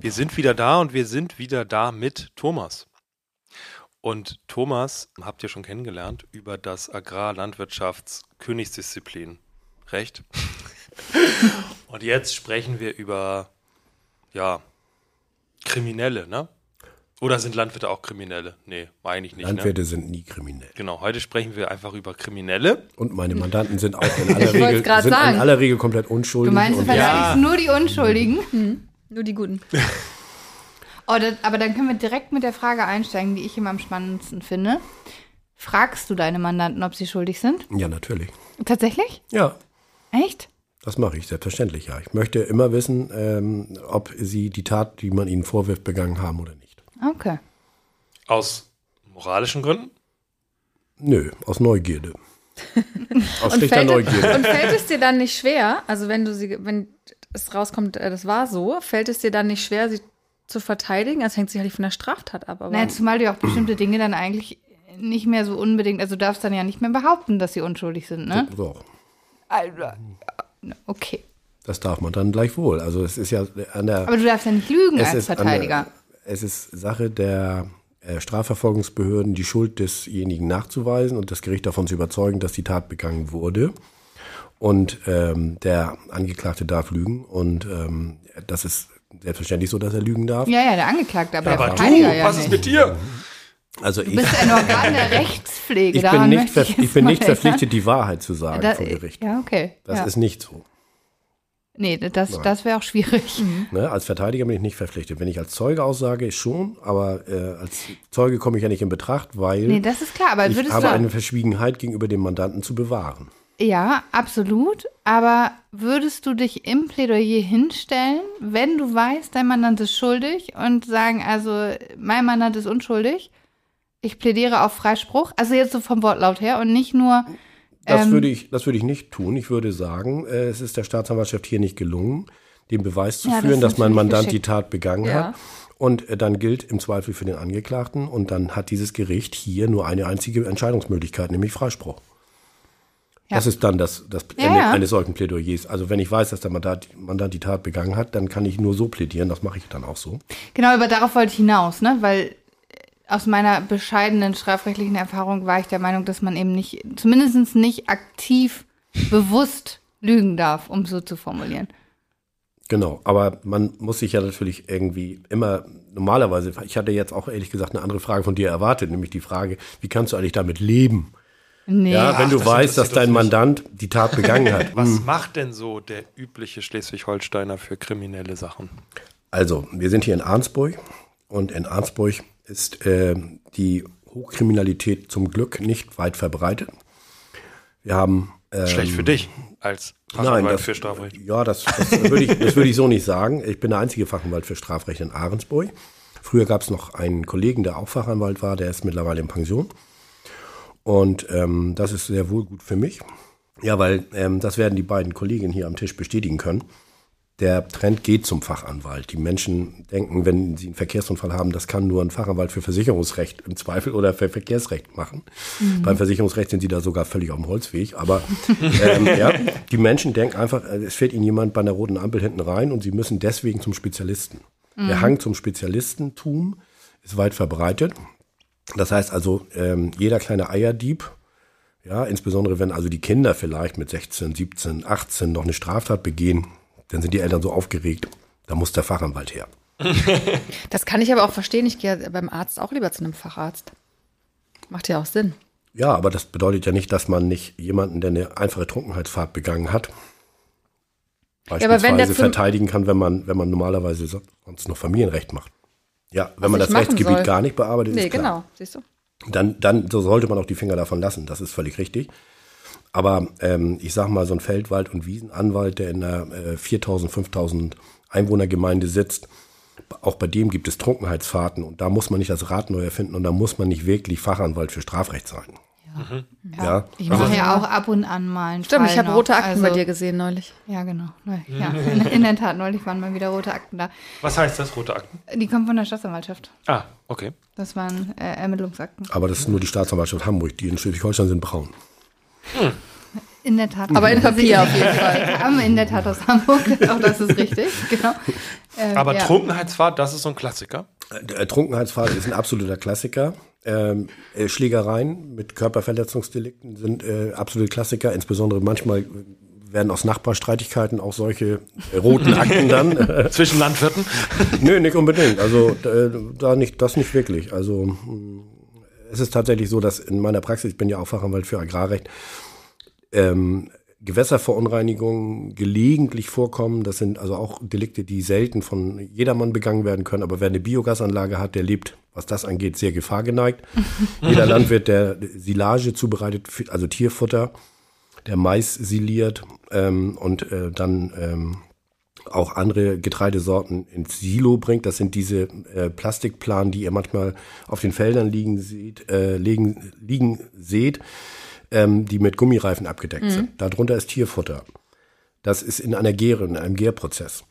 Wir sind wieder da und wir sind wieder da mit Thomas. Und Thomas habt ihr schon kennengelernt über das Agrarlandwirtschafts-Königsdisziplin. Recht? und jetzt sprechen wir über, ja, Kriminelle, ne? Oder sind Landwirte auch Kriminelle? Nee, meine ich nicht. Landwirte ne? sind nie kriminell. Genau, heute sprechen wir einfach über Kriminelle. Und meine Mandanten sind auch in aller, Regel, sind sagen. in aller Regel komplett unschuldig. Du meinst, du Ja. nur die Unschuldigen? Hm, Nur die Guten. Oh, das, aber dann können wir direkt mit der Frage einsteigen, die ich immer am spannendsten finde. Fragst du deine Mandanten, ob sie schuldig sind? ja, natürlich. Tatsächlich? Ja, Echt? das mache ich, selbstverständlich, ja. Ich möchte immer wissen, ähm, ob sie die Tat, die man ihnen vorwirft, begangen haben oder nicht. Okay. Aus moralischen Gründen? Nö, aus Neugierde. aus Und schlichter fällt, Neugierde. und fällt es dir dann nicht schwer, also wenn du sie, wenn es rauskommt, äh, das war so, fällt es dir dann nicht schwer, sie zu verteidigen? Das hängt sicherlich von der Straftat ab, aber Naja, zumal du auch bestimmte Dinge dann eigentlich nicht mehr so unbedingt, also du darfst dann ja nicht mehr behaupten, dass sie unschuldig sind, ne? So, Also, okay. das darf man dann gleichwohl. Also es ist ja an der Aber du darfst ja nicht lügen es als Verteidiger. Der, es ist Sache der äh, Strafverfolgungsbehörden, die Schuld desjenigen nachzuweisen und das Gericht davon zu überzeugen, dass die Tat begangen wurde. Und ähm, der Angeklagte darf lügen und ähm, das ist selbstverständlich so, dass er lügen darf. Ja, ja, der Angeklagte, aber, Aber der du, Verteidiger ja was nicht. ist mit dir? Also Du ich, bist ein Organ der Rechtspflege. ich bin nicht, ich ich bin nicht verpflichtet, die Wahrheit zu sagen Da- vor Gericht. Ja, okay. Das ja. ist nicht so. nee, das, das wäre auch schwierig. Ne? Als Verteidiger bin ich nicht verpflichtet. Wenn ich als Zeuge aussage, schon, aber äh, als Zeuge komme ich ja nicht in Betracht, weil Nee, das ist klar, aber ich würdest habe du. eine Verschwiegenheit gegenüber dem Mandanten zu bewahren. Ja, absolut. Aber würdest du dich im Plädoyer hinstellen, wenn du weißt, dein Mandant ist schuldig und sagen, also mein Mandant ist unschuldig, ich plädiere auf Freispruch, also jetzt so vom Wortlaut her und nicht nur, Das, Ähm, würde ich, das würde ich nicht tun. Ich würde sagen, äh, es ist der Staatsanwaltschaft hier nicht gelungen, den Beweis zu Ja, das führen, ist dass mein Mandant geschickt. die Tat begangen Ja. hat. Und äh, dann gilt im Zweifel für den Angeklagten und dann hat dieses Gericht hier nur eine einzige Entscheidungsmöglichkeit, nämlich Freispruch. Ja. Das ist dann das, das Ende ja. eines solchen Plädoyers. Also wenn ich weiß, dass der Mandat, Mandant die Tat begangen hat, dann kann ich nur so plädieren. Das mache ich dann auch so. genau, aber darauf wollte ich hinaus, ne, weil äh, aus meiner bescheidenen strafrechtlichen Erfahrung war ich der Meinung, dass man eben nicht, zumindest nicht aktiv, bewusst lügen darf, um so zu formulieren. Genau, aber man muss sich ja natürlich irgendwie immer normalerweise, ich hatte jetzt auch ehrlich gesagt eine andere Frage von dir erwartet, nämlich die Frage, wie kannst du eigentlich damit leben? Nee. Ja, wenn Ach, du das weißt, dass dein. Mandant die Tat begangen hat. Was Hm. macht denn so der übliche Schleswig-Holsteiner für kriminelle Sachen? Also, wir sind hier in Arnsburg und in Arnsburg ist äh, die Hochkriminalität zum Glück nicht weit verbreitet. Wir haben ähm, Schlecht für dich als Nein, Fachanwalt das, für Strafrecht. Ja, das, das würde ich, das würde ich so nicht sagen. Ich bin der einzige Fachanwalt für Strafrecht in Ahrensburg. Früher gab es noch einen Kollegen, der auch Fachanwalt war, der ist mittlerweile in Pension. Und ähm, das ist sehr wohl gut für mich. Ja, weil ähm, das werden die beiden Kollegen hier am Tisch bestätigen können. Der Trend geht zum Fachanwalt. Die Menschen denken, wenn sie einen Verkehrsunfall haben, das kann nur ein Fachanwalt für Versicherungsrecht im Zweifel oder für Verkehrsrecht machen. Beim Versicherungsrecht sind sie da sogar völlig auf dem Holzweg. Aber ähm, ja, die Menschen denken einfach, äh, es fährt ihnen jemand bei einer roten Ampel hinten rein und sie müssen deswegen zum Spezialisten. Der Hang zum Spezialistentum ist weit verbreitet. Das heißt also, ähm, jeder kleine Eierdieb, ja, insbesondere wenn also die Kinder vielleicht mit 16, 17, 18 noch eine Straftat begehen, dann sind die Eltern so aufgeregt, da muss der Fachanwalt her. Das kann ich aber auch verstehen. Ich gehe beim Arzt auch lieber zu einem Facharzt. Macht ja auch Sinn. Ja, aber das bedeutet ja nicht, dass man nicht jemanden, der eine einfache Trunkenheitsfahrt begangen hat, beispielsweise zum- verteidigen kann, wenn man, wenn man normalerweise so- sonst noch Familienrecht macht. Ja, wenn man das Rechtsgebiet soll. gar nicht bearbeitet, Nee, ist klar. genau. Siehst du? Dann, dann so sollte man auch die Finger davon lassen. Das ist völlig richtig. Aber ähm, ich sag mal, so ein Feldwald- und Wiesenanwalt, der in einer äh, 4000, 5000 Einwohnergemeinde sitzt, auch bei dem gibt es Trunkenheitsfahrten und da muss man nicht das Rad neu erfinden und da muss man nicht wirklich Fachanwalt für Strafrecht sein. Ja. Ich mache ja auch ab und an mal einen Stimmt, Fall ich habe rote Akten Also- bei dir gesehen neulich. Ja, genau. Neu- Ja, in, in der Tat, neulich waren mal wieder rote Akten da. Was heißt das, rote Akten? Die kommen von der Staatsanwaltschaft. Ah, okay. Das waren äh, Ermittlungsakten. Aber das ist nur die Staatsanwaltschaft Hamburg, die in Schleswig-Holstein sind braun. In der Tat. Aber in Papier auf jeden Fall. In der Tat aus Hamburg. Auch das ist richtig. Genau. Ähm, Aber ja. Trunkenheitsfahrt, das ist so ein Klassiker. Der Trunkenheitsfahrt ist ein absoluter Klassiker. Ähm, äh, Schlägereien mit Körperverletzungsdelikten sind äh, absolute Klassiker. Insbesondere manchmal werden aus Nachbarstreitigkeiten auch solche äh, roten Akten dann. Äh, Zwischen Landwirten. nö, nicht unbedingt. Also da nicht, das nicht wirklich. Also mh, es ist tatsächlich so, dass in meiner Praxis, ich bin ja auch Fachanwalt für Agrarrecht, ähm, Gewässerverunreinigungen gelegentlich vorkommen. Das sind also auch Delikte, die selten von jedermann begangen werden können. Aber wer eine Biogasanlage hat, der lebt, was das angeht, sehr gefahrgeneigt. Jeder Landwirt, der Silage zubereitet, also Tierfutter, der Mais siliert ähm, und äh, dann ähm, auch andere Getreidesorten ins Silo bringt. Das sind diese äh, Plastikplanen, die ihr manchmal auf den Feldern liegen seht, äh, liegen, liegen seht, ähm, die mit Gummireifen abgedeckt sind. Darunter ist Tierfutter. Das ist in einer Gäre, in einem Gärprozess.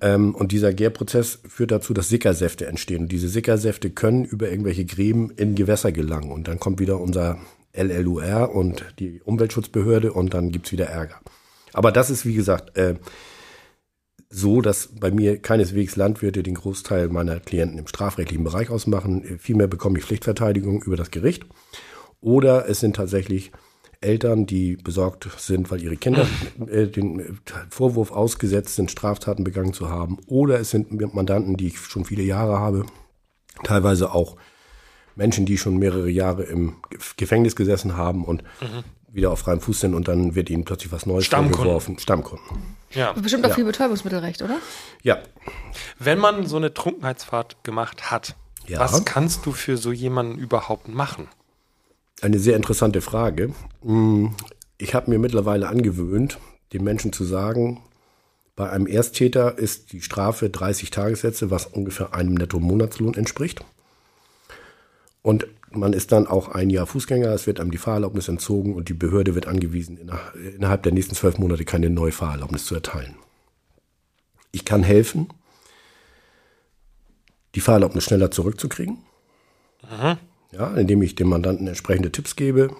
Ähm, und dieser Gärprozess führt dazu, dass Sickersäfte entstehen. Und diese Sickersäfte können über irgendwelche Gräben in Gewässer gelangen. Und dann kommt wieder unser LLUR und die Umweltschutzbehörde und dann gibt's wieder Ärger. Aber das ist, wie gesagt, äh, so, dass bei mir keineswegs Landwirte den Großteil meiner Klienten im strafrechtlichen Bereich ausmachen. Äh, Vielmehr bekomme ich Pflichtverteidigung über das Gericht. Oder es sind tatsächlich Eltern, die besorgt sind, weil ihre Kinder äh, den Vorwurf ausgesetzt sind, Straftaten begangen zu haben. Oder es sind Mandanten, die ich schon viele Jahre habe. Teilweise auch Menschen, die schon mehrere Jahre im Gef- Gefängnis gesessen haben und wieder auf freiem Fuß sind und dann wird ihnen plötzlich was Neues Stammkunden. vorgeworfen. Stammkunden. Ja. Bestimmt auch Ja. viel Betäubungsmittelrecht, oder? Ja, Wenn man so eine Trunkenheitsfahrt gemacht hat, Ja. was kannst du für so jemanden überhaupt machen? Eine sehr interessante Frage. Hm, Ich habe mir mittlerweile angewöhnt, den Menschen zu sagen, bei einem Ersttäter ist die Strafe 30 Tagessätze, was ungefähr einem Netto-Monatslohn entspricht. Und man ist dann auch ein Jahr Fußgänger, es wird einem die Fahrerlaubnis entzogen und die Behörde wird angewiesen, inner- innerhalb der nächsten zwölf Monate keine neue Fahrerlaubnis zu erteilen. Ich kann helfen, die Fahrerlaubnis schneller zurückzukriegen. Ja, indem ich dem Mandanten entsprechende Tipps gebe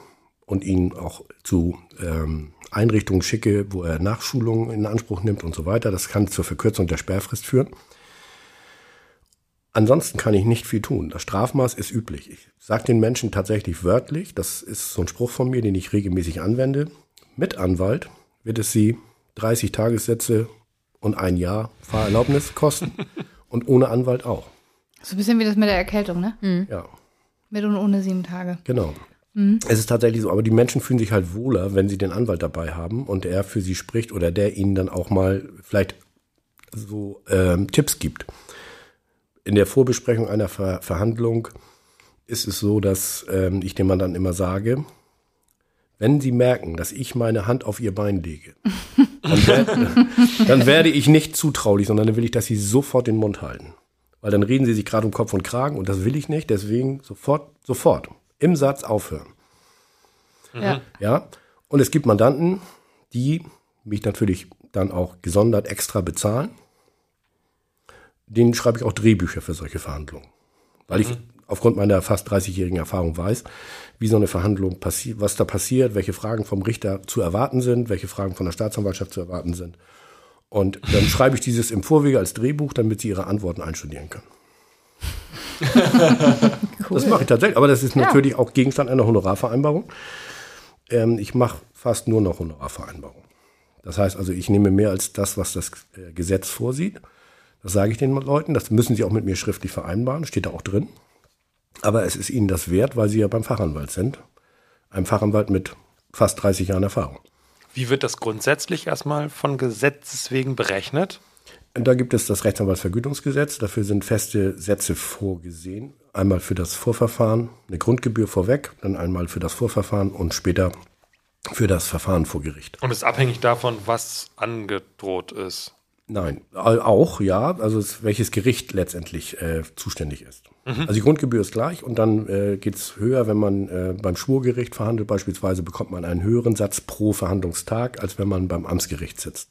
und ihn auch zu ähm, Einrichtungen schicke, wo er Nachschulungen in Anspruch nimmt und so weiter. Das kann zur Verkürzung der Sperrfrist führen. Ansonsten kann ich nicht viel tun. Das Strafmaß ist üblich. Ich sage den Menschen tatsächlich wörtlich, das ist so ein Spruch von mir, den ich regelmäßig anwende. Mit Anwalt wird es Sie 30 Tagessätze und ein Jahr Fahrerlaubnis kosten und ohne Anwalt auch. So ein bisschen wie das mit der Erkältung, ne? Ja. Mit und ohne sieben Tage. Genau. Es ist tatsächlich so, aber die Menschen fühlen sich halt wohler, wenn sie den Anwalt dabei haben und er für sie spricht oder der ihnen dann auch mal vielleicht so ähm, Tipps gibt. In der Vorbesprechung einer Ver Verhandlung ist es so, dass ähm, ich dem Mandanten immer sage, wenn Sie merken, dass ich meine Hand auf Ihr Bein lege, dann, wer dann werde ich nicht zutraulich, sondern dann will ich, dass Sie sofort den Mund halten. Weil dann reden Sie sich gerade um Kopf und Kragen und das will ich nicht, deswegen sofort, sofort im Satz aufhören. Ja. Ja, und es gibt Mandanten, die mich natürlich dann auch gesondert extra bezahlen. Denen schreibe ich auch Drehbücher für solche Verhandlungen. Weil ich aufgrund meiner fast 30-jährigen Erfahrung weiß, wie so eine Verhandlung passiert, was da passiert, welche Fragen vom Richter zu erwarten sind, welche Fragen von der Staatsanwaltschaft zu erwarten sind. Und dann schreibe ich dieses im Vorwege als Drehbuch, damit sie ihre Antworten einstudieren können. Das mache ich tatsächlich, aber das ist natürlich auch Gegenstand einer Honorarvereinbarung. Ähm, ich mache fast nur noch Honorarvereinbarungen. Das heißt also, ich nehme mehr als das, was das äh, Gesetz vorsieht. Das sage ich den Leuten. Das müssen sie auch mit mir schriftlich vereinbaren. Steht da auch drin. Aber es ist ihnen das wert, weil sie ja beim Fachanwalt sind. Ein Fachanwalt mit fast 30 Jahren Erfahrung. Wie wird das grundsätzlich erstmal von Gesetzes wegen berechnet? Da gibt es das Rechtsanwaltsvergütungsgesetz. Dafür sind feste Sätze vorgesehen. Einmal für das Vorverfahren, eine Grundgebühr vorweg, dann einmal für das Vorverfahren und später für das Verfahren vor Gericht. Und ist abhängig davon, was angedroht ist. Nein, au- auch, ja, also es, welches Gericht letztendlich äh, zuständig ist. Also die Grundgebühr ist gleich und dann äh, geht's höher, wenn man äh, beim Schwurgericht verhandelt beispielsweise, bekommt man einen höheren Satz pro Verhandlungstag, als wenn man beim Amtsgericht sitzt.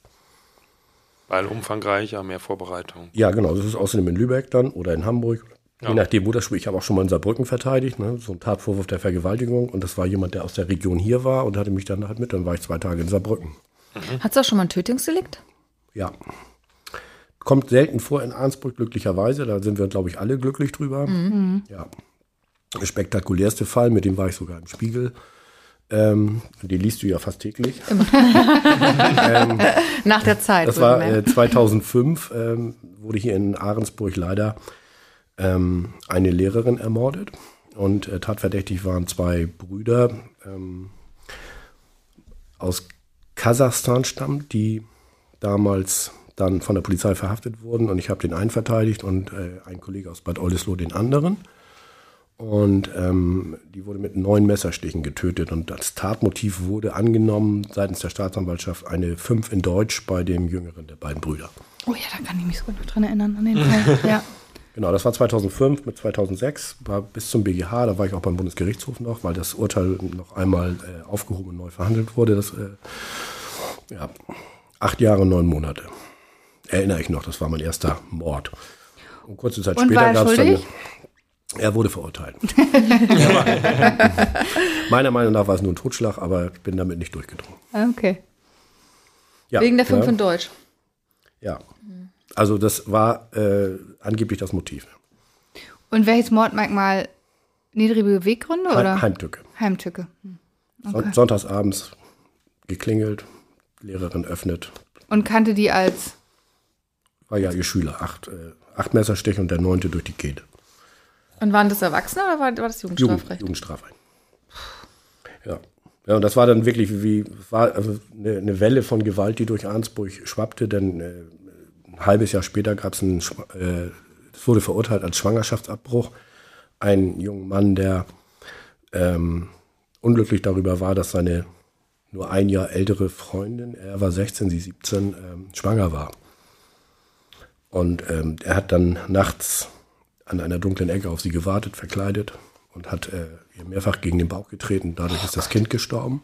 Weil umfangreicher, mehr Vorbereitung. Ja, genau, das ist außerdem in Lübeck dann oder in Hamburg. Ja. Je nachdem, wo das Schwur, ich habe auch schon mal in Saarbrücken verteidigt, ne, so ein Tatvorwurf der Vergewaltigung und das war jemand, der aus der Region hier war und hatte mich dann halt mit, dann war ich zwei Tage in Saarbrücken. Hattest du auch schon mal ein Tötungsdelikt? Ja. Kommt selten vor in Arnsburg, glücklicherweise. Da sind wir, glaube ich, alle glücklich drüber. Ja. Der spektakulärste Fall, mit dem war ich sogar im Spiegel. Ähm, den liest du ja fast täglich. Nach der Zeit. Das war äh, 2005, ähm, wurde hier in Ahrensburg leider ähm, eine Lehrerin ermordet. Und äh, tatverdächtig waren zwei Brüder ähm, aus Kasachstan stammt, die damals dann von der Polizei verhaftet wurden. Und ich habe den einen verteidigt und äh, ein Kollege aus Bad Oldesloe den anderen. Und ähm, die wurde mit neun Messerstichen getötet. Und das Tatmotiv wurde angenommen seitens der Staatsanwaltschaft eine 5 in Deutsch bei dem jüngeren der beiden Brüder. Oh ja, da kann ich mich sogar noch dran erinnern an den Fall. Ja. Genau, das war 2005 mit 2006, war bis zum BGH, da war ich auch beim Bundesgerichtshof noch, weil das Urteil noch einmal äh, aufgehoben und neu verhandelt wurde. Das, äh, ja, acht Jahre, neun Monate. Erinnere ich noch, das war mein erster Mord. Und kurze Zeit Und später er gab es dann. Er wurde verurteilt. Meiner Meinung nach war es nur ein Totschlag, aber ich bin damit nicht durchgedrungen. Okay. Ja, Wegen der 5 ja, in Deutsch. Ja. Also das war äh, angeblich das Motiv. Und welches Mordmerkmal? Niedrige Beweggründe oder? Heimtücke. Heimtücke. Hm. Son Sonntagsabends geklingelt, Lehrerin öffnet. Und kannte die als. War ja ihr Schüler. Acht, äh, acht Messerstiche und der neunte durch die Kehle. Und waren das Erwachsene oder war, war das Jugend, Jugendstrafrecht? Jugendstrafrecht. Ja. Ja, und das war dann wirklich wie, war also eine, eine Welle von Gewalt, die durch Arnsburg schwappte, denn äh, ein halbes Jahr später gab es einen, äh, es wurde verurteilt als Schwangerschaftsabbruch. Ein junger Mann, der ähm, unglücklich darüber war, dass seine nur ein Jahr ältere Freundin, er war 16, sie 17, ähm, schwanger war. Und ähm, er hat dann nachts an einer dunklen Ecke auf sie gewartet, verkleidet und hat äh, ihr mehrfach gegen den Bauch getreten. Dadurch ist das Kind gestorben.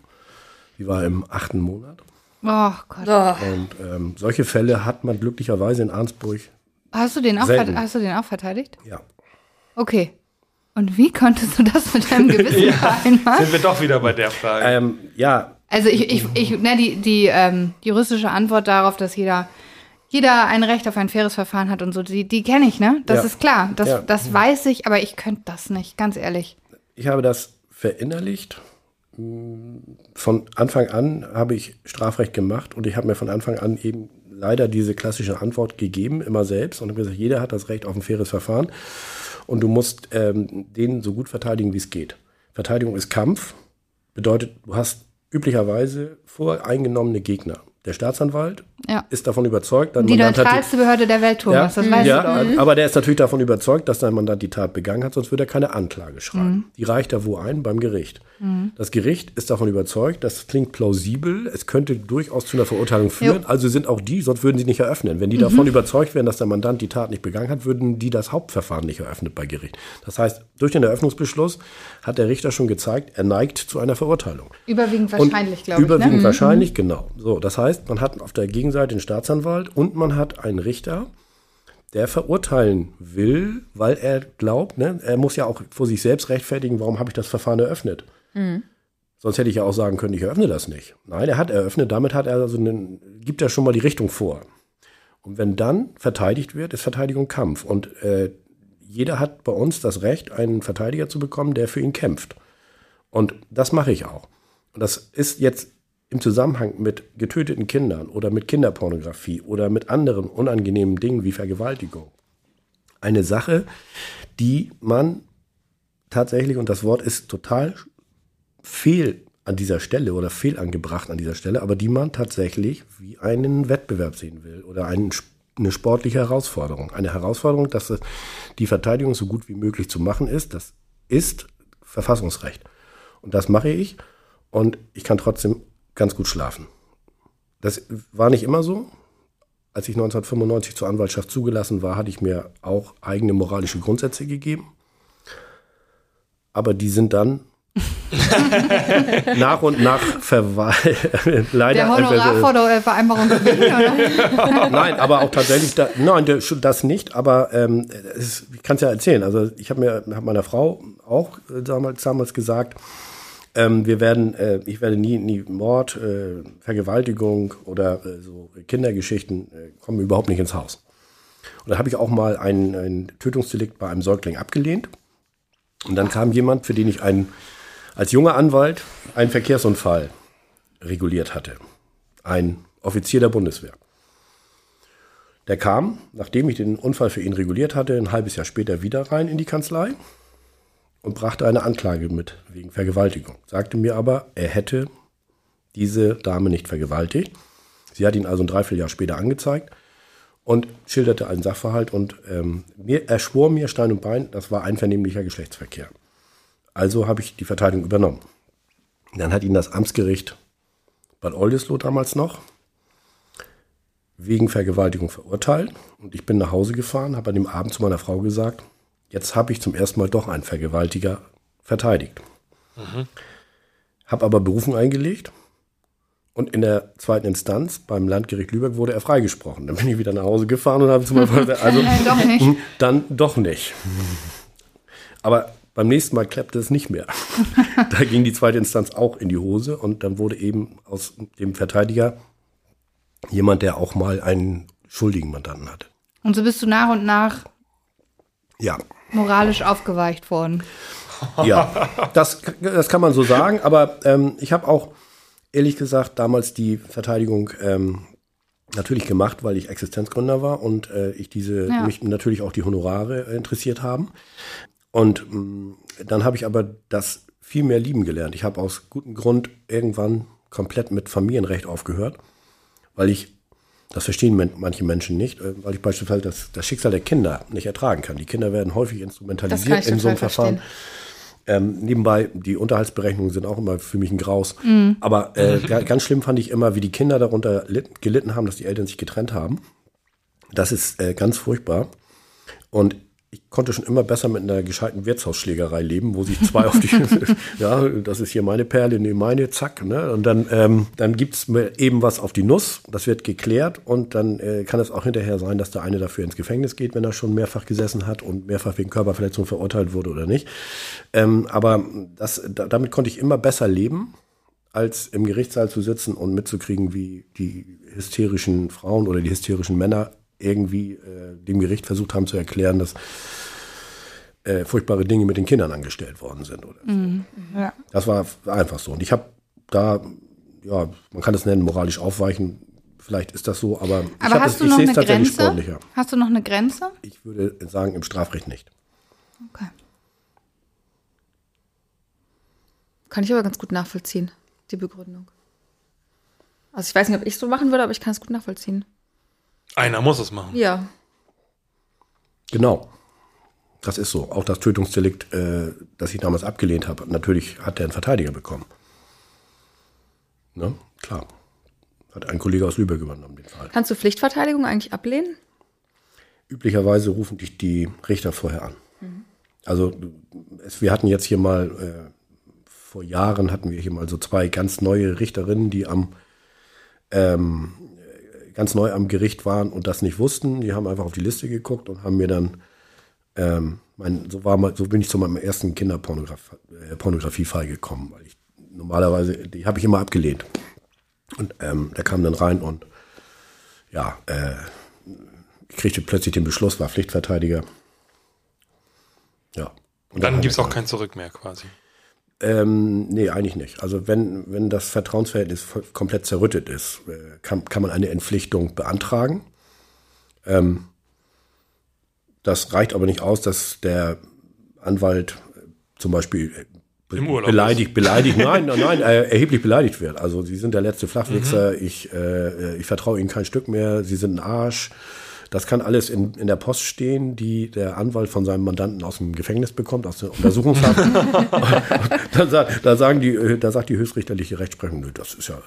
Sie war im achten Monat. Oh Gott. Oh, Und ähm, solche Fälle hat man glücklicherweise in Arnsburg. Hast du den auch, Selten. hast du den auch verteidigt? Ja. Okay. Und wie konntest du das mit deinem Gewissen vereinbaren? Sind wir doch wieder bei der Frage. Ähm, ja, Also ich, ich, ich ne, die, die ähm, juristische Antwort darauf, dass jeder, jeder ein Recht auf ein faires Verfahren hat und so, die, die kenne ich, ne? Das Ja. ist klar. Das, Ja. das weiß ich, aber ich könnte das nicht, ganz ehrlich. ich habe das verinnerlicht. Von Anfang an habe ich Strafrecht gemacht und ich habe mir von Anfang an eben leider diese klassische Antwort gegeben, immer selbst und habe gesagt, jeder hat das Recht auf ein faires Verfahren und du musst ähm, den so gut verteidigen, wie es geht. Verteidigung ist Kampf, bedeutet, du hast üblicherweise voreingenommene Gegner. Der Staatsanwalt Ja. ist davon überzeugt, dein Die neutralste Behörde der Welt, Thomas, das weißt ja, du doch. aber der ist natürlich davon überzeugt, dass sein Mandant die Tat begangen hat, sonst würde er keine Anklage schreiben. Mhm. Die reicht da wo ein? Beim Gericht. Das Gericht ist davon überzeugt, das klingt plausibel, es könnte durchaus zu einer Verurteilung führen, also sind auch die, sonst würden sie nicht eröffnen. Wenn die Mhm. davon überzeugt wären, dass der Mandant die Tat nicht begangen hat, würden die das Hauptverfahren nicht eröffnet bei Gericht. Das heißt, durch den Eröffnungsbeschluss hat der Richter schon gezeigt, er neigt zu einer Verurteilung. Überwiegend wahrscheinlich, glaube ich. Überwiegend Ne? wahrscheinlich, genau. So, das heißt, man hat auf der Gegenseite den Staatsanwalt und man hat einen Richter, der verurteilen will, weil er glaubt, ne, er muss ja auch vor sich selbst rechtfertigen, warum habe ich das Verfahren eröffnet. Sonst hätte ich ja auch sagen können, ich eröffne das nicht. Nein, er hat eröffnet, damit hat er also einen, gibt er schon mal die Richtung vor. Und wenn dann verteidigt wird, ist Verteidigung Kampf. Und äh, jeder hat bei uns das Recht, einen Verteidiger zu bekommen, der für ihn kämpft. Und das mache ich auch. Und das ist jetzt im Zusammenhang mit getöteten Kindern oder mit Kinderpornografie oder mit anderen unangenehmen Dingen wie Vergewaltigung eine Sache, die man tatsächlich, und das Wort ist total fehl an dieser Stelle oder fehlangebracht an dieser Stelle, aber die man tatsächlich wie einen Wettbewerb sehen will oder einen, eine sportliche Herausforderung. Eine Herausforderung, dass die Verteidigung so gut wie möglich zu machen ist, das ist Verfassungsrecht. Und das mache ich. und ich kann trotzdem ganz gut schlafen. Das war nicht immer so. Als ich 1995 zur Anwaltschaft zugelassen war, hatte ich mir auch eigene moralische Grundsätze gegeben. Aber die sind dann nach und nach verweilt. Leider. Der Honorarvereinbarung gewinnen, oder? Nein, aber auch tatsächlich, da, nein, das nicht, aber ähm, ich kann es ja erzählen. Also ich habe mir hab meiner Frau auch äh, damals, damals gesagt, ähm, wir werden, äh, ich werde nie, nie Mord, äh, Vergewaltigung oder äh, so Kindergeschichten äh, kommen überhaupt nicht ins Haus. Und da habe ich auch mal ein, ein Tötungsdelikt bei einem Säugling abgelehnt. Und dann kam jemand, für den ich einen, als junger Anwalt einen Verkehrsunfall reguliert hatte. Ein Offizier der Bundeswehr. Der kam, nachdem ich den Unfall für ihn reguliert hatte, ein halbes Jahr später wieder rein in die Kanzlei und brachte eine Anklage mit wegen Vergewaltigung. Sagte mir aber, er hätte diese Dame nicht vergewaltigt. Sie hat ihn also ein Dreivierteljahr später angezeigt und schilderte einen Sachverhalt und ähm, mir, er schwor mir Stein und Bein, das war einvernehmlicher Geschlechtsverkehr. Also habe ich die Verteidigung übernommen. Dann hat ihn das Amtsgericht Bad Oldesloe damals noch wegen Vergewaltigung verurteilt und ich bin nach Hause gefahren, habe an dem Abend zu meiner Frau gesagt, Jetzt habe ich zum ersten Mal doch einen Vergewaltiger verteidigt. Mhm. Habe aber Berufung eingelegt und in der zweiten Instanz beim Landgericht Lübeck wurde er freigesprochen. Dann bin ich wieder nach Hause gefahren und habe zum Beispiel, also doch nicht. dann doch nicht. Aber beim nächsten Mal klappte es nicht mehr. da ging die zweite Instanz auch in die Hose und dann wurde eben aus dem Verteidiger jemand, der auch mal einen schuldigen Mandanten hatte. Und so bist du nach und nach ja moralisch aufgeweicht worden. Ja, das, das kann man so sagen. Aber ähm, ich habe auch ehrlich gesagt damals die Verteidigung ähm, natürlich gemacht, weil ich Existenzgründer war und äh, ich diese ja. mich natürlich auch die Honorare interessiert haben. Und mh, mm, dann habe ich aber das viel mehr lieben gelernt. Ich habe aus gutem Grund irgendwann komplett mit Familienrecht aufgehört, weil ich das verstehen manche Menschen nicht, äh, weil ich beispielsweise das, das Schicksal der Kinder nicht ertragen kann. Die Kinder werden häufig instrumentalisiert in so einem Verfahren. Ähm, nebenbei, die Unterhaltsberechnungen sind auch immer für mich ein Graus. Mhm. Aber äh, ganz schlimm fand ich immer, wie die Kinder darunter gelitten haben, dass die Eltern sich getrennt haben. Das ist äh, ganz furchtbar. Und konnte schon immer besser mit einer gescheiten Wirtshausschlägerei leben, wo sich zwei auf die, ja, das ist hier meine Perle, nee, meine, zack, ne? Und dann, ähm, dann gibt's eben was auf die Nuss, das wird geklärt und dann äh, kann es auch hinterher sein, dass der eine dafür ins Gefängnis geht, wenn er schon mehrfach gesessen hat und mehrfach wegen Körperverletzung verurteilt wurde oder nicht. Ähm, aber das, da, damit konnte ich immer besser leben als im Gerichtssaal zu sitzen und mitzukriegen, wie die hysterischen Frauen oder die hysterischen Männer irgendwie äh, dem Gericht versucht haben zu erklären, dass äh, furchtbare Dinge mit den Kindern angestellt worden sind. Oder so. Mhm. Ja. Das war einfach so. Und ich habe da, ja, man kann das nennen, moralisch aufweichen. Vielleicht ist das so, aber, aber ich, hast das, du noch eine Grenze? Hast du noch eine Grenze? Ich würde sagen, im Strafrecht nicht. Okay. Kann ich aber ganz gut nachvollziehen, die Begründung. Also ich weiß nicht, ob ich so machen würde, aber ich kann es gut nachvollziehen. Einer muss es machen. Ja. Genau. Das ist so. Auch das Tötungsdelikt, äh, das ich damals abgelehnt habe, natürlich hat der einen Verteidiger bekommen. Ne? Klar. Hat ein Kollege aus Lübeck übernommen den Fall. Kannst du Pflichtverteidigung eigentlich ablehnen? Üblicherweise rufen dich die Richter vorher an. Mhm. Also es, wir hatten jetzt hier mal, äh, vor Jahren hatten wir hier mal so zwei ganz neue Richterinnen, die am ähm, ganz neu am Gericht waren und das nicht wussten. Die haben einfach auf die Liste geguckt und haben mir dann, ähm, mein, so, war mal, so bin ich zu meinem ersten Kinderpornografiefall äh, gekommen, weil ich normalerweise, die habe ich immer abgelehnt. Und ähm, der kam dann rein und ja, äh, ich kriegte plötzlich den Beschluss, war Pflichtverteidiger. Ja. Und dann, dann gibt es auch kein Zurück mehr quasi. Ähm, nee, eigentlich nicht. Also wenn, wenn das Vertrauensverhältnis komplett zerrüttet ist, äh, kann, kann man eine Entpflichtung beantragen. Ähm, das reicht aber nicht aus, dass der Anwalt äh, zum Beispiel äh, be beleidigt, beleidigt, nein, nein, nein, erheblich beleidigt wird. Also sie sind der letzte Flachwichser, mhm. ich, äh, ich vertraue ihnen kein Stück mehr, sie sind ein Arsch Das kann alles in, in der Post stehen, die der Anwalt von seinem Mandanten aus dem Gefängnis bekommt, aus der Untersuchungshaft. da, da, sagen die, äh, da sagt die höchstrichterliche Rechtsprechung, nö, das ist ja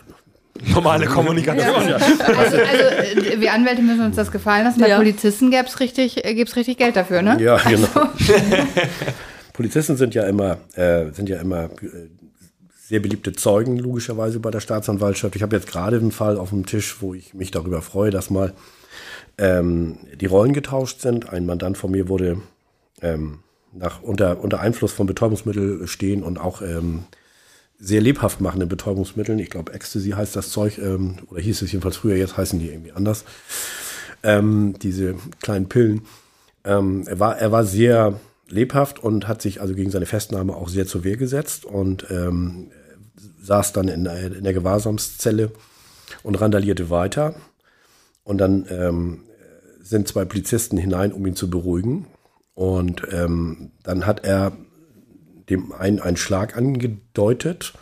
Normale Kommunikation. Also, also äh, wir Anwälte müssen uns das gefallen lassen. Bei Ja. Polizisten gäbe es richtig, äh, gibt's richtig Geld dafür, ne? Ja, genau. Polizisten sind ja immer, äh, sind ja immer äh, sehr beliebte Zeugen, logischerweise bei der Staatsanwaltschaft. Ich habe jetzt gerade einen Fall auf dem Tisch, wo ich mich darüber freue, dass mal ähm, die Rollen getauscht sind. Ein Mandant von mir wurde ähm, nach, unter, unter Einfluss von Betäubungsmitteln stehen und auch ähm, sehr lebhaft machende Betäubungsmitteln. Ich glaube, Ecstasy heißt das Zeug, ähm, oder hieß es jedenfalls früher, jetzt heißen die irgendwie anders. Ähm, diese kleinen Pillen. Ähm, er, war, er war sehr lebhaft und hat sich also gegen seine Festnahme auch sehr zur Wehr gesetzt und ähm, saß dann in, in der Gewahrsamszelle und randalierte weiter. Und dann ähm, sind zwei Polizisten hinein, um ihn zu beruhigen. Und ähm, dann hat er dem einen einen Schlag angedeutet,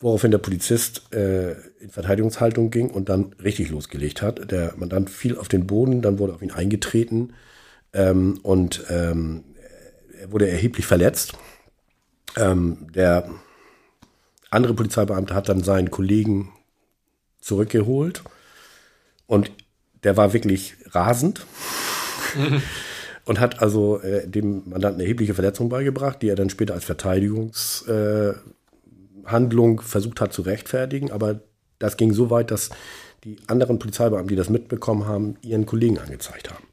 woraufhin der Polizist äh, in Verteidigungshaltung ging und dann richtig losgelegt hat. Der Mandant fiel auf den Boden, dann wurde auf ihn eingetreten ähm, und ähm, er wurde erheblich verletzt. Ähm, der andere Polizeibeamte hat dann seinen Kollegen zurückgeholt und der war wirklich rasend und hat also äh, dem Mandanten erhebliche Verletzungen beigebracht, die er dann später als Verteidigungshandlung äh, versucht hat zu rechtfertigen. Aber das ging so weit, dass die anderen Polizeibeamten, die das mitbekommen haben, ihren Kollegen angezeigt haben.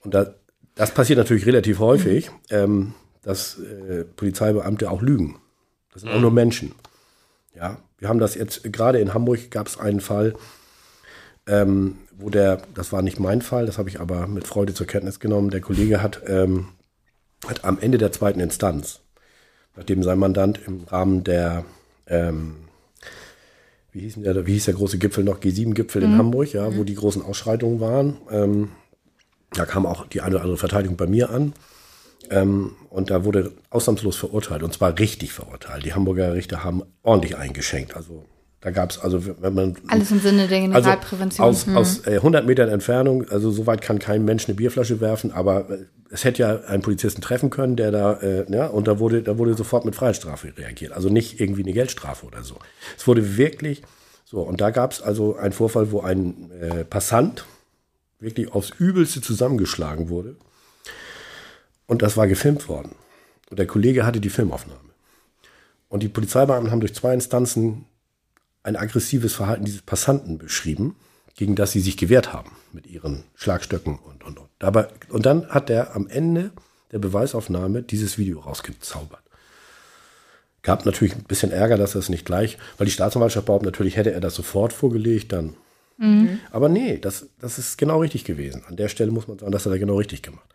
Und da, das passiert natürlich relativ häufig, ähm, dass äh, Polizeibeamte auch lügen. Das sind auch nur Menschen. Ja, wir haben das jetzt gerade in Hamburg gab es einen Fall, ähm, wo der, das war nicht mein Fall, das habe ich aber mit Freude zur Kenntnis genommen. Der Kollege hat, ähm, hat am Ende der zweiten Instanz, nachdem sein Mandant im Rahmen der, ähm, wie, hieß der, wie hieß der große Gipfel noch, G7-Gipfel in Hamburg, ja, wo die großen Ausschreitungen waren, ähm, da kam auch die eine oder andere Verteidigung bei mir an. Ähm, und da wurde ausnahmslos verurteilt und zwar richtig verurteilt. Die Hamburger Richter haben ordentlich eingeschenkt. Also da gab es, also wenn man Alles im Sinne der also Generalprävention. aus, aus äh, 100 Metern Entfernung, also so weit kann kein Mensch eine Bierflasche werfen, aber äh, es hätte ja einen Polizisten treffen können, der da, äh, ja, und da wurde, da wurde sofort mit Freiheitsstrafe reagiert. Also nicht irgendwie eine Geldstrafe oder so. Es wurde wirklich so, und da gab es also einen Vorfall, wo ein äh, Passant wirklich aufs Übelste zusammengeschlagen wurde. Und das war gefilmt worden. Und der Kollege hatte die Filmaufnahme. Und die Polizeibeamten haben durch zwei Instanzen ein aggressives Verhalten dieses Passanten beschrieben, gegen das sie sich gewehrt haben mit ihren Schlagstöcken und und und. Dabei, und dann hat er am Ende der Beweisaufnahme dieses Video rausgezaubert. Gab natürlich ein bisschen Ärger, dass er es nicht gleich, weil die Staatsanwaltschaft behauptet, natürlich hätte er das sofort vorgelegt, dann. Aber nee, das, das ist genau richtig gewesen. An der Stelle muss man sagen, das hat er genau richtig gemacht.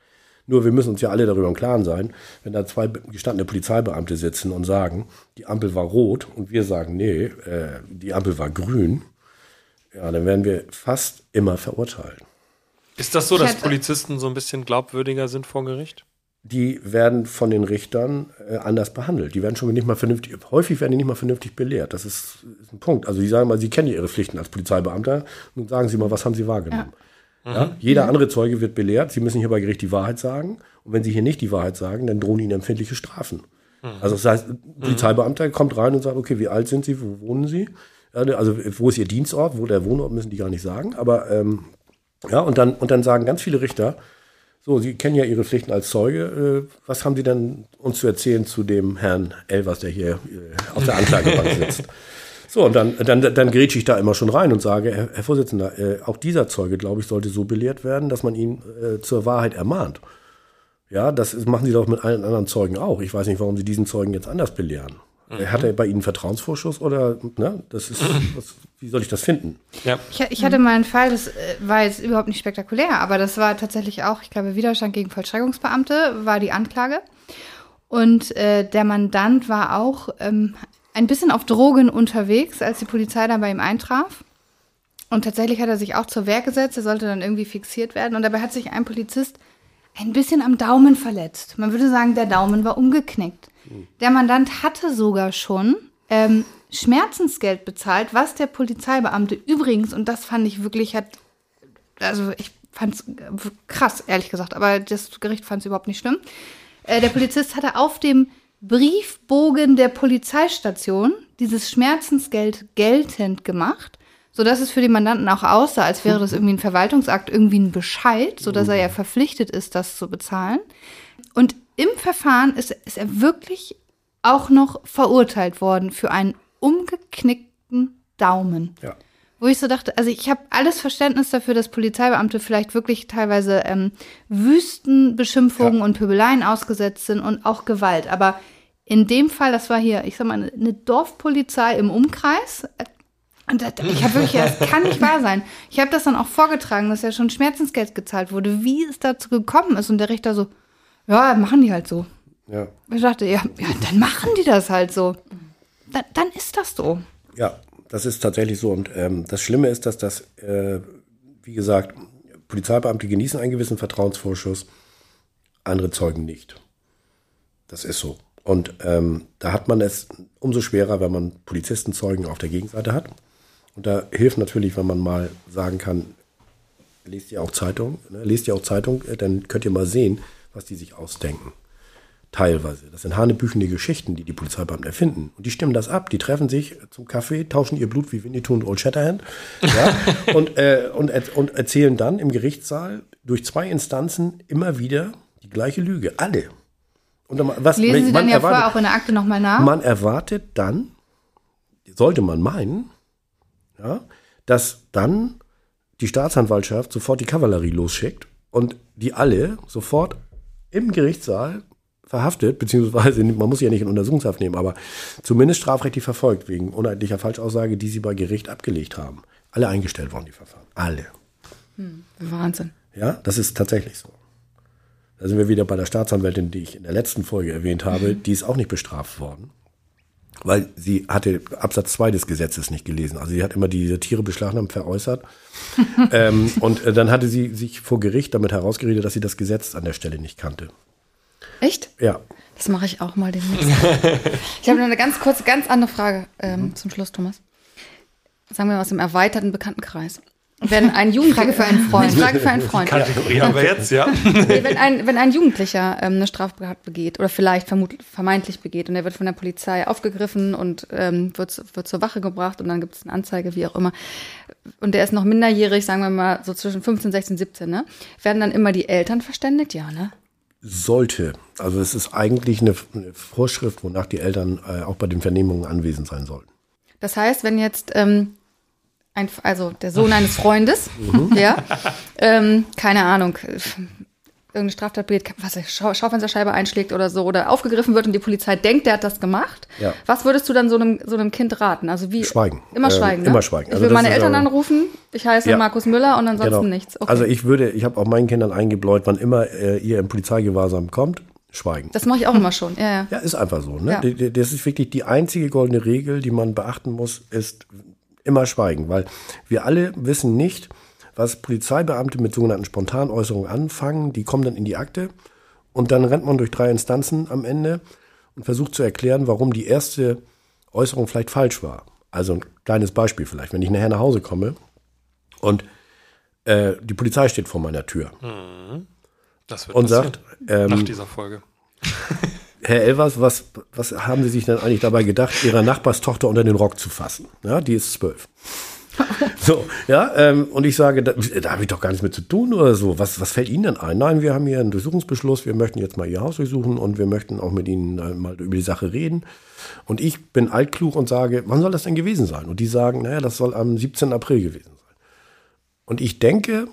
Nur wir müssen uns ja alle darüber im Klaren sein, wenn da zwei gestandene Polizeibeamte sitzen und sagen, die Ampel war rot und wir sagen, nee, äh, die Ampel war grün, ja, dann werden wir fast immer verurteilt. Ist das so, dass Polizisten so ein bisschen glaubwürdiger sind vor Gericht? Die werden von den Richtern äh, anders behandelt. Die werden schon nicht mal vernünftig, häufig werden die nicht mal vernünftig belehrt. Das ist, ist ein Punkt. Also die sagen mal, sie kennen ihre Pflichten als Polizeibeamter. Nun sagen sie mal, was haben sie wahrgenommen? Ja. Jeder andere Zeuge wird belehrt. Sie müssen hier bei Gericht die Wahrheit sagen. Und wenn sie hier nicht die Wahrheit sagen, dann drohen ihnen empfindliche Strafen. Also das heißt, ein Polizeibeamter kommt rein und sagt, okay, wie alt sind Sie, wo wohnen Sie? Ja, Also wo ist Ihr Dienstort, wo der Wohnort, müssen die gar nicht sagen. Aber ähm, ja, und dann, und dann sagen ganz viele Richter, so, Sie kennen ja Ihre Pflichten als Zeuge. Äh, was haben Sie denn uns zu erzählen zu dem Herrn Elvers, der hier äh, auf der Anklagebank sitzt? So, und dann, dann, dann grätsche ich da immer schon rein und sage, Herr, Herr Vorsitzender, äh, auch dieser Zeuge, glaube ich, sollte so belehrt werden, dass man ihn äh, zur Wahrheit ermahnt. Ja, das ist, machen Sie doch mit allen anderen Zeugen auch. Ich weiß nicht, warum Sie diesen Zeugen jetzt anders belehren. Äh, Hat er bei Ihnen Vertrauensvorschuss oder, ne, das ist, was, wie soll ich das finden? Ja. Ich, ich hatte mal einen Fall, das äh, war jetzt überhaupt nicht spektakulär, aber das war tatsächlich auch, ich glaube, Widerstand gegen Vollstreckungsbeamte war die Anklage. Und äh, der Mandant war auch ähm, ein bisschen auf Drogen unterwegs, als die Polizei dann bei ihm eintraf. Und tatsächlich hat er sich auch zur Wehr gesetzt, er sollte dann irgendwie fixiert werden. Und dabei hat sich ein Polizist ein bisschen am Daumen verletzt. Man würde sagen, der Daumen war umgeknickt. Der Mandant hatte sogar schon ähm, Schmerzensgeld bezahlt, was der Polizeibeamte übrigens, und das fand ich wirklich, hat, also ich fand es krass, ehrlich gesagt. Aber das Gericht fand es überhaupt nicht schlimm. Äh, der Polizist hatte auf dem Briefbogen der Polizeistation dieses Schmerzensgeld geltend gemacht, sodass es für den Mandanten auch aussah, als wäre das irgendwie ein Verwaltungsakt, irgendwie ein Bescheid, sodass er ja verpflichtet ist, das zu bezahlen. Und im Verfahren ist, ist er wirklich auch noch verurteilt worden für einen umgeknickten Daumen. Ja. Wo ich so dachte, also ich habe alles Verständnis dafür, dass Polizeibeamte vielleicht wirklich teilweise ähm, Wüstenbeschimpfungen und Pöbeleien ausgesetzt sind und auch Gewalt. Aber in dem Fall, das war hier, ich sag mal, eine Dorfpolizei im Umkreis. Und das, ich habe wirklich, das kann nicht wahr sein. Ich habe das dann auch vorgetragen, dass ja schon Schmerzensgeld gezahlt wurde, wie es dazu gekommen ist. Und der Richter so, ja, machen die halt so. Ja. Ich dachte, ja, ja dann machen die das halt so. Da, dann ist das so. Ja, das ist tatsächlich so. Und ähm, das Schlimme ist, dass das, äh, wie gesagt, Polizeibeamte genießen einen gewissen Vertrauensvorschuss, andere Zeugen nicht. Das ist so. Und ähm, da hat man es umso schwerer, wenn man Polizistenzeugen auf der Gegenseite hat. Und da hilft natürlich, wenn man mal sagen kann, lest ihr auch Zeitung, ne? lest ihr auch Zeitung, äh, dann könnt ihr mal sehen, was die sich ausdenken. Teilweise. Das sind hanebüchende Geschichten, die die Polizeibeamten erfinden. Und die stimmen das ab. Die treffen sich zum Kaffee, tauschen ihr Blut wie Winnetou und Old Shatterhand ja, und, äh, und, und erzählen dann im Gerichtssaal durch zwei Instanzen immer wieder die gleiche Lüge. Alle. Und dann, was, Lesen Sie dann ja erwartet- vorher auch in der Akte nochmal nach. man erwartet dann, sollte man meinen, ja, dass dann die Staatsanwaltschaft sofort die Kavallerie losschickt und die alle sofort im Gerichtssaal verhaftet, beziehungsweise man muss sie ja nicht in Untersuchungshaft nehmen, aber zumindest strafrechtlich verfolgt wegen uneinheitlicher Falschaussage, die sie bei Gericht abgelegt haben. Alle eingestellt worden, die Verfahren. Alle. Wahnsinn. Ja, das ist tatsächlich so. Da sind wir wieder bei der Staatsanwältin, die ich in der letzten Folge erwähnt habe. Die ist auch nicht bestraft worden, weil sie hatte Absatz 2 des Gesetzes nicht gelesen. Also sie hat immer diese Tiere beschlagnahmt veräußert. ähm, und äh, dann hatte sie sich vor Gericht damit herausgeredet, dass sie das Gesetz an der Stelle nicht kannte. Echt? Ja, Das mache ich auch mal demnächst. ich habe noch eine ganz kurze, ganz andere Frage ähm, zum Schluss, Thomas. Sagen wir mal aus dem erweiterten Bekanntenkreis. Wenn ein Jugendlicher, Frage für einen Freund. Frage für einen Freund. Kategorie haben wir jetzt, ja. Wenn, ein, wenn ein Jugendlicher ähm, eine Straftat begeht oder vielleicht vermeintlich begeht und er wird von der Polizei aufgegriffen und ähm, wird, wird zur Wache gebracht und dann gibt es eine Anzeige, wie auch immer. Und der ist noch minderjährig, sagen wir mal so zwischen 15, 16, 17, ne? Werden dann immer die Eltern verständigt? Ja, ne? Sollte. Also es ist eigentlich eine, eine Vorschrift, wonach die Eltern äh, auch bei den Vernehmungen anwesend sein sollten. Das heißt, wenn jetzt ähm, ein, also der Sohn eines Freundes, ja, ähm, keine Ahnung, irgendeine Straftat begeht, was er Schau Schaufensterscheibe einschlägt oder so, oder aufgegriffen wird und die Polizei denkt, der hat das gemacht. Ja. Was würdest du dann so einem, so einem Kind raten? Also wie? Schweigen. Immer Ähm, schweigen. ne? immer schweigen. Ich Also will das meine Eltern aber- anrufen. Ich heiße Ja. Markus Müller und ansonsten Genau. nichts. Okay. Also ich würde, ich habe auch meinen Kindern eingebläut, wann immer äh, ihr im Polizeigewahrsam kommt, schweigen. das mache ich auch immer schon. Ja, ja. Ja, ist einfach so. Ne? Ja. Das ist wirklich die einzige goldene Regel, die man beachten muss, ist immer schweigen, weil wir alle wissen nicht, was Polizeibeamte mit sogenannten Spontanäußerungen anfangen. Die kommen dann in die Akte und dann rennt man durch drei Instanzen am Ende und versucht zu erklären, warum die erste Äußerung vielleicht falsch war. Also ein kleines Beispiel vielleicht, wenn ich nachher nach Hause komme und äh, die Polizei steht vor meiner Tür Das wird und sagt, ähm, nach dieser Folge. Herr Elvers, was, was haben Sie sich denn eigentlich dabei gedacht, Ihrer Nachbarstochter unter den Rock zu fassen? Ja, die ist zwölf. So, ja, ähm, und ich sage, da, da habe ich doch gar nichts mit zu tun oder so. Was, was fällt Ihnen denn ein? Nein, wir haben hier einen Durchsuchungsbeschluss, wir möchten jetzt mal Ihr Haus durchsuchen und wir möchten auch mit Ihnen äh, mal über die Sache reden. Und ich bin altklug und sage, wann soll das denn gewesen sein? Und die sagen, naja, das soll am 17. April gewesen sein. Und ich denke,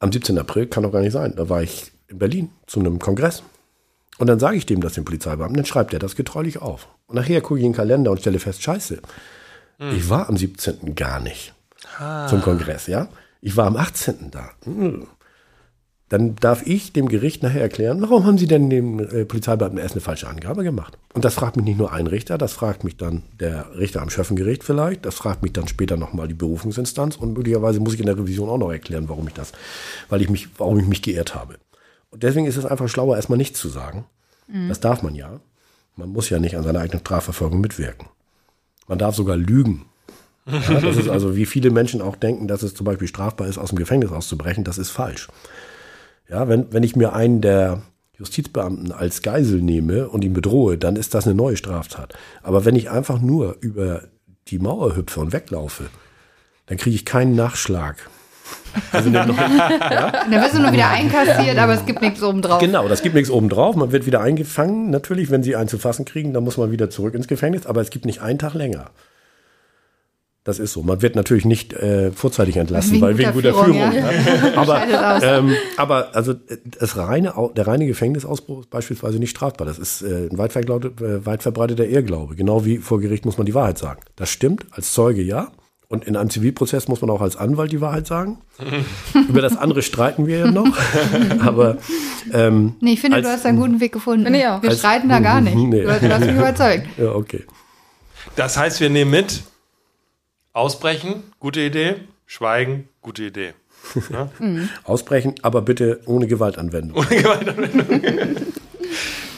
am 17. April kann doch gar nicht sein. Da war ich in Berlin zu einem Kongress. Und dann sage ich dem das dem Polizeibeamten, dann schreibt er das getreulich auf. Und nachher gucke ich in den Kalender und stelle fest, scheiße, ich war am 17. gar nicht zum Kongress, ja. Ich war am 18. da. Hm. Dann darf ich dem Gericht nachher erklären, warum haben Sie denn dem äh, Polizeibeamten erst eine falsche Angabe gemacht? Und das fragt mich nicht nur ein Richter, das fragt mich dann der Richter am Schöffengericht vielleicht, das fragt mich dann später nochmal die Berufungsinstanz und möglicherweise muss ich in der Revision auch noch erklären, warum ich das, weil ich mich, warum ich mich geehrt habe. Und deswegen ist es einfach schlauer, erstmal nichts zu sagen. Das darf man ja. Man muss ja nicht an seiner eigenen Strafverfolgung mitwirken. Man darf sogar lügen. Ja, das ist also, wie viele Menschen auch denken, dass es zum Beispiel strafbar ist, aus dem Gefängnis auszubrechen, das ist falsch. Ja, wenn, wenn ich mir einen der Justizbeamten als Geisel nehme und ihn bedrohe, dann ist das eine neue Straftat. Aber wenn ich einfach nur über die Mauer hüpfe und weglaufe, dann kriege ich keinen Nachschlag. Also neue, Dann wirst du nur wieder einkassiert, aber es gibt nichts obendrauf. Genau, das gibt nichts obendrauf. Man wird wieder eingefangen. Natürlich, wenn sie einen zu fassen kriegen, dann muss man wieder zurück ins Gefängnis. Aber es gibt nicht einen Tag länger. Das ist so. Man wird natürlich nicht äh, vorzeitig entlassen, Wegen weil wegen guter Führung, Führung. ja. Ja. Aber, ähm, aber also äh, das reine, der reine Gefängnisausbruch ist beispielsweise nicht strafbar. Das ist äh, ein weit, äh, weit verbreiteter Irrglaube. Genau wie vor Gericht muss man die Wahrheit sagen. Das stimmt, als Zeuge ja. Und in einem Zivilprozess muss man auch als Anwalt die Wahrheit sagen. Über das andere streiten wir ja noch. aber ähm, Nee, ich finde, Als- du hast einen guten Weg gefunden. Auch. Wir Als- streiten da gar nicht. Nee. Du, hast- du hast mich überzeugt. ja, okay. Das heißt, wir nehmen mit, ausbrechen, gute Idee, schweigen, gute Idee. Ausbrechen, aber bitte ohne Gewaltanwendung. Ohne Gewaltanwendung.